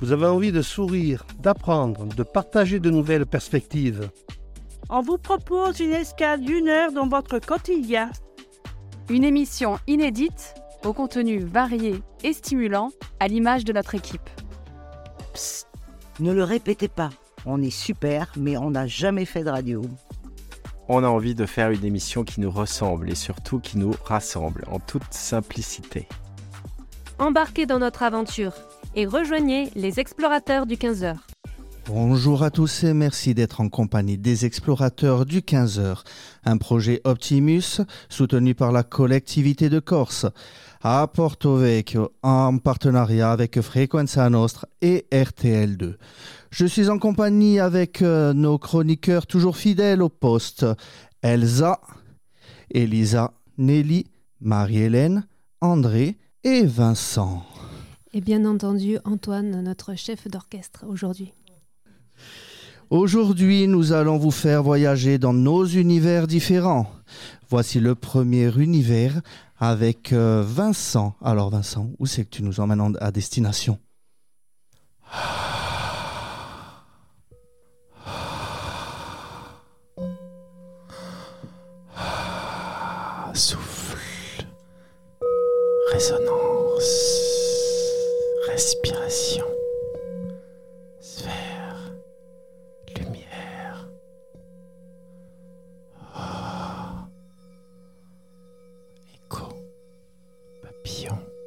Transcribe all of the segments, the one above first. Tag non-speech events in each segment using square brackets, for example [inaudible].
Vous avez envie de sourire, d'apprendre, de partager de nouvelles perspectives. On vous propose une escale d'une heure dans votre quotidien. Une émission inédite, au contenu varié et stimulant, à l'image de notre équipe. Psst, ne le répétez pas. On est super, mais on n'a jamais fait de radio. On a envie de faire une émission qui nous ressemble et surtout qui nous rassemble en toute simplicité. Embarquez dans notre aventure et rejoignez les explorateurs du 15h. Bonjour à tous et merci d'être en compagnie des explorateurs du 15h, un projet Optimus soutenu par la collectivité de Corse à Porto Vecchio en partenariat avec Frequenza Nostra et RTL2. Je suis en compagnie avec euh, nos chroniqueurs toujours fidèles au poste, Elsa, Elisa, Nelly, Marie-Hélène, André et Vincent. Et bien entendu Antoine, notre chef d'orchestre aujourd'hui. Aujourd'hui, nous allons vous faire voyager dans nos univers différents. Voici le premier univers avec euh, Vincent. Alors Vincent, où c'est que tu nous emmènes à destination? papillon.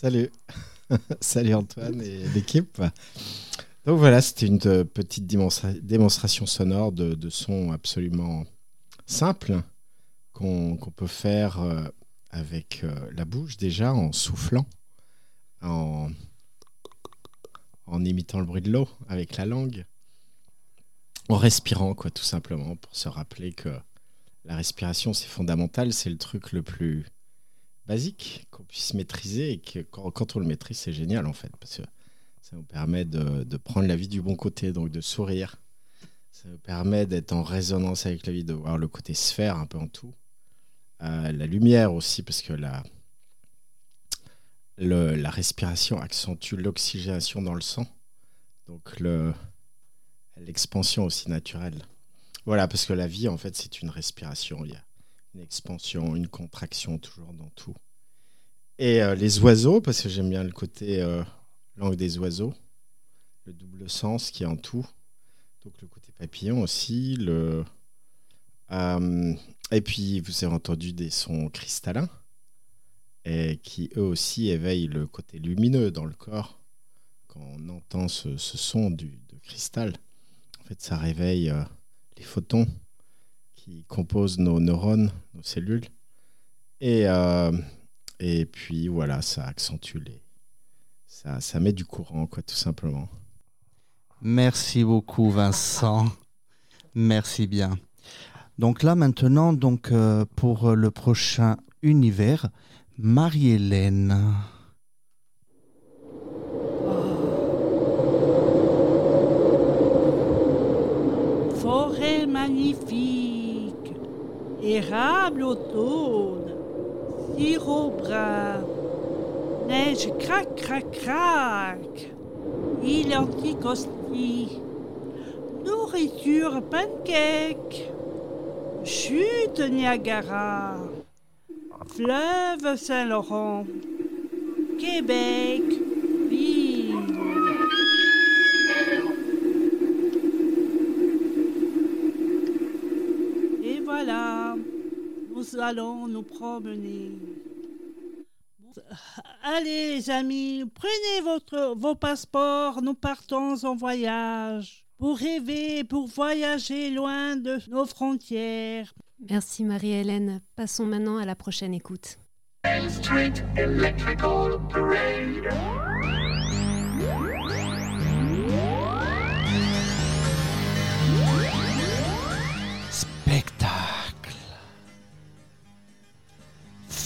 Salut. [laughs] Salut Antoine et l'équipe. Donc voilà, c'était une petite démonstration sonore de, de sons absolument simples qu'on peut faire euh, avec euh, la bouche déjà, en soufflant, en, en imitant le bruit de l'eau avec la langue, en respirant, quoi, tout simplement, pour se rappeler que la respiration, c'est fondamental, c'est le truc le plus basique qu'on puisse maîtriser et que quand, on le maîtrise, c'est génial en fait, parce que ça nous permet de, prendre la vie du bon côté, donc de sourire. Ça nous permet d'être en résonance avec la vie, de voir le côté sphère un peu en tout. Euh, la lumière aussi, parce que la, la respiration accentue l'oxygénation dans le sang, donc l'expansion aussi naturelle. Voilà, parce que la vie, en fait, c'est une respiration. Une expansion, une contraction toujours dans tout. Et euh, les oiseaux, parce que j'aime bien le côté euh, langue des oiseaux, le double sens qui est en tout. Donc le côté papillon aussi. Euh, et puis vous avez entendu des sons cristallins qui eux aussi éveillent le côté lumineux dans le corps. Quand on entend ce, son de cristal, en fait ça réveille les photons qui composent nos neurones, nos cellules. Et, euh, et puis voilà, ça accentue les. Ça, ça met du courant, quoi, tout simplement. Merci beaucoup, Vincent. Merci bien. Donc là, maintenant, donc, euh, pour le prochain univers, Marie-Hélène. Forêt magnifique érable automne, sirop brun, neige crac crac crac, île anticosti, nourriture pancake, chute Niagara, fleuve Saint-Laurent, Québec, nous allons nous promener. Allez les amis, prenez votre, vos passeports, nous partons en voyage. Pour rêver, pour voyager loin de nos frontières. Merci Marie-Hélène. Passons maintenant à la prochaine écoute.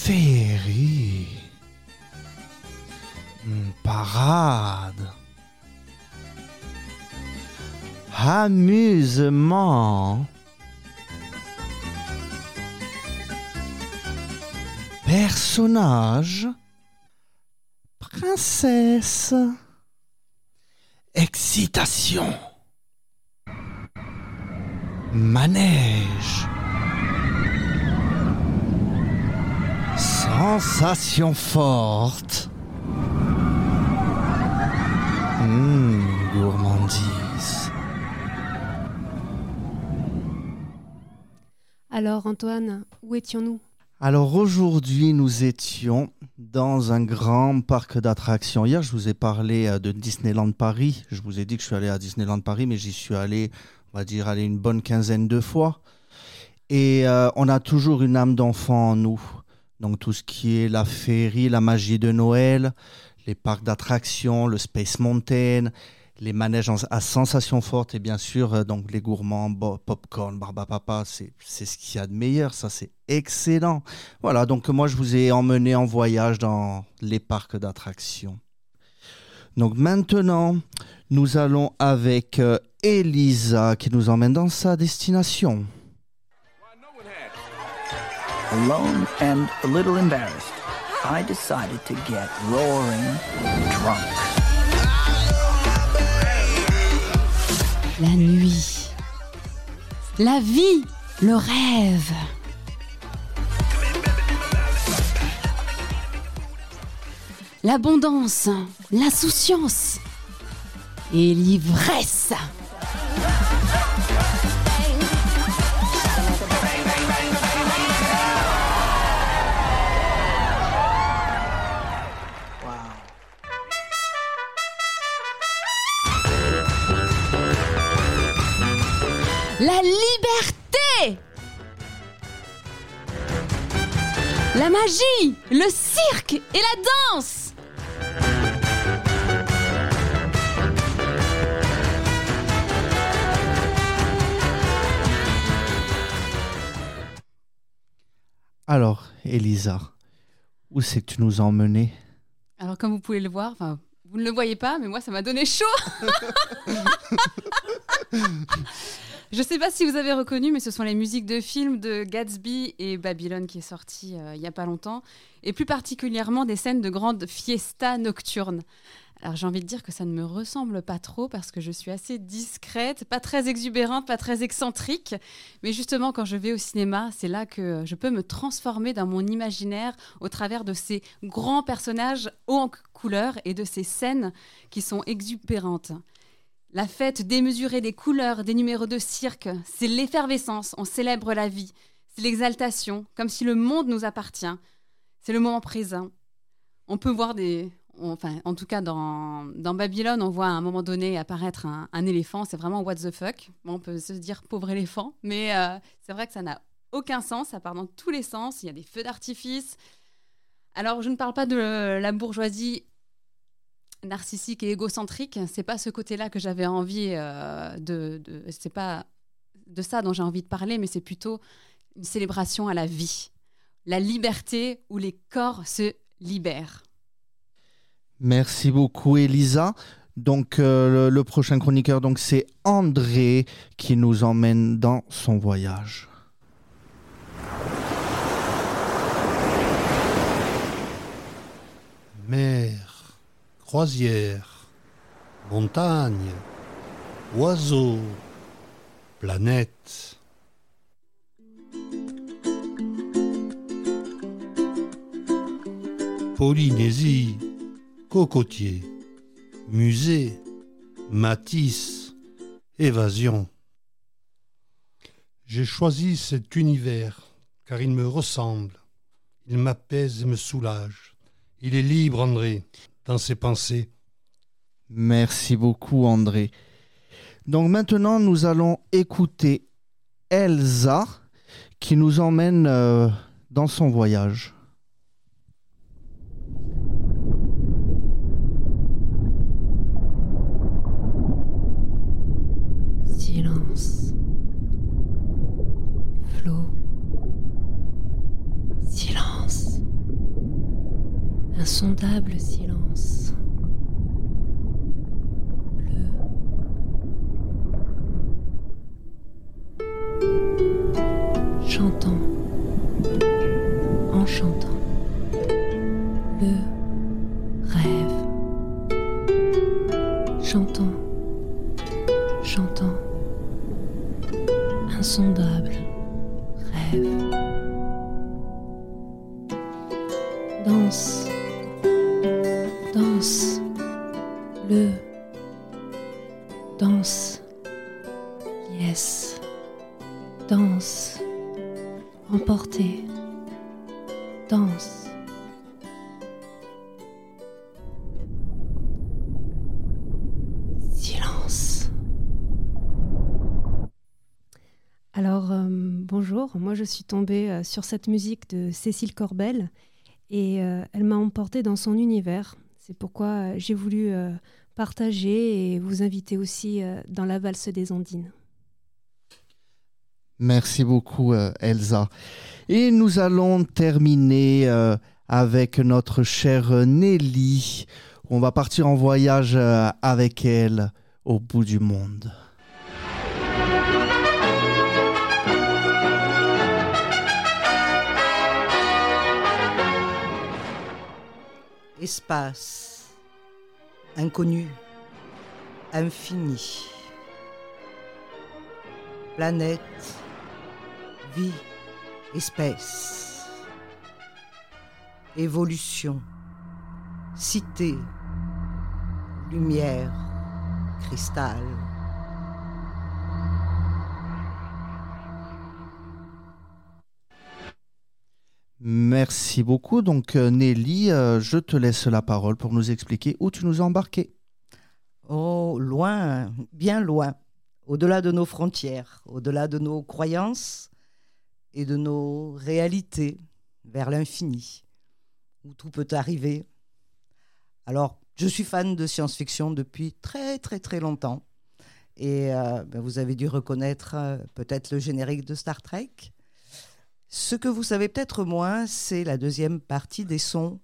Féerie. Parade. Amusement. Personnage. Princesse. Excitation. Manège. Sensation forte. Mmh, gourmandise. Alors Antoine, où étions-nous? Alors aujourd'hui, nous étions dans un grand parc d'attractions. Hier, je vous ai parlé euh, de Disneyland Paris. Je vous ai dit que je suis allé à Disneyland Paris, mais j'y suis allé, on va dire, aller une bonne quinzaine de fois. Et euh, on a toujours une âme d'enfant en nous. Donc tout ce qui est la féerie, la magie de Noël, les parcs d'attractions, le Space Mountain, les manèges à sensations fortes et bien sûr euh, donc les gourmands, bo- popcorn, barbapapa, c'est c'est ce qu'il y a de meilleur, ça c'est excellent. Voilà, donc moi je vous ai emmené en voyage dans les parcs d'attractions. Donc maintenant, nous allons avec euh, Elisa qui nous emmène dans sa destination. Alone and a little embarrassed, I decided to get roaring drunk. La nuit. La vie. Le rêve. L'abondance. L'insouciance. Et l'ivresse. La magie Le cirque et la danse. Alors, Elisa, où c'est que tu nous as emmenés Alors comme vous pouvez le voir, enfin vous ne le voyez pas, mais moi ça m'a donné chaud [laughs] Je ne sais pas si vous avez reconnu, mais ce sont les musiques de films de Gatsby et Babylone qui est sorti euh, il n'y a pas longtemps, et plus particulièrement des scènes de grandes fiestas nocturnes. Alors j'ai envie de dire que ça ne me ressemble pas trop parce que je suis assez discrète, pas très exubérante, pas très excentrique, mais justement quand je vais au cinéma, c'est là que je peux me transformer dans mon imaginaire au travers de ces grands personnages hauts en couleurs et de ces scènes qui sont exubérantes. La fête démesurée des couleurs, des numéros de cirque, c'est l'effervescence, on célèbre la vie, c'est l'exaltation, comme si le monde nous appartient, c'est le moment présent. On peut voir des... enfin, en tout cas, dans, Babylone, on voit à un moment donné apparaître un, éléphant, c'est vraiment what the fuck. On peut se dire pauvre éléphant, mais euh, c'est vrai que ça n'a aucun sens, ça part dans tous les sens, il y a des feux d'artifice. Alors, je ne parle pas de la bourgeoisie narcissique et égocentrique. C'est pas ce côté-là que j'avais envie euh, de. c'est pas de ça dont j'ai envie de parler, mais c'est plutôt une célébration à la vie, la liberté où les corps se libèrent. Merci beaucoup, Elisa. Donc, euh, le, le prochain chroniqueur, donc, c'est André qui nous emmène dans son voyage. Mer, croisière, montagne, oiseaux, planète. Polynésie, cocotier, musée, Matisse, évasion. J'ai choisi cet univers car il me ressemble. Il m'apaise et me soulage. Il est libre, André, dans ses pensées. Merci beaucoup, André. Donc maintenant, nous allons écouter Elsa qui nous emmène euh, dans son voyage. Silence. Flot. Silence. Insondable silence. Danse. Yes. Danse. Emporté. Danse. Silence. Alors, euh, bonjour, moi je suis tombée euh, sur cette musique de Cécile Corbel et euh, elle m'a emportée dans son univers. C'est pourquoi j'ai voulu partager et vous inviter aussi euh, dans la valse des Ondines. Merci beaucoup, euh, Elsa. Et nous allons terminer euh, avec notre chère Nelly. On va partir en voyage avec elle au bout du monde. Espace, inconnu, infini. Planète, vie, espèce. Évolution, cité, lumière, cristal. Merci beaucoup. Donc, euh, Nelly, euh, je te laisse la parole pour nous expliquer où tu nous as embarqués. Oh, loin, bien loin, au-delà de nos frontières, au-delà de nos croyances et de nos réalités, vers l'infini, où tout peut arriver. Alors, je suis fan de science-fiction depuis très très très longtemps. Et euh, ben, vous avez dû reconnaître peut-être le générique de Star Trek. Ce que vous savez peut-être moins, c'est la deuxième partie des sons.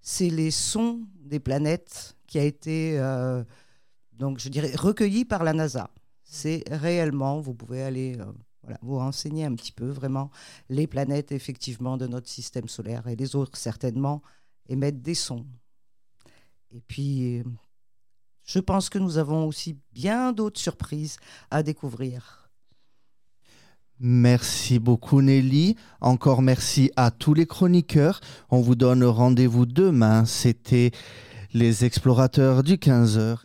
C'est les sons des planètes qui a été, euh, donc je dirais, par la NASA. C'est réellement, vous pouvez aller euh, vous renseigner un petit peu, vraiment, les planètes effectivement de notre système solaire et les autres certainement émettent des sons. Et puis, je pense que nous avons aussi bien d'autres surprises à découvrir. Merci beaucoup Nelly. Encore merci à tous les chroniqueurs. On vous donne rendez-vous demain. C'était les explorateurs du 15h.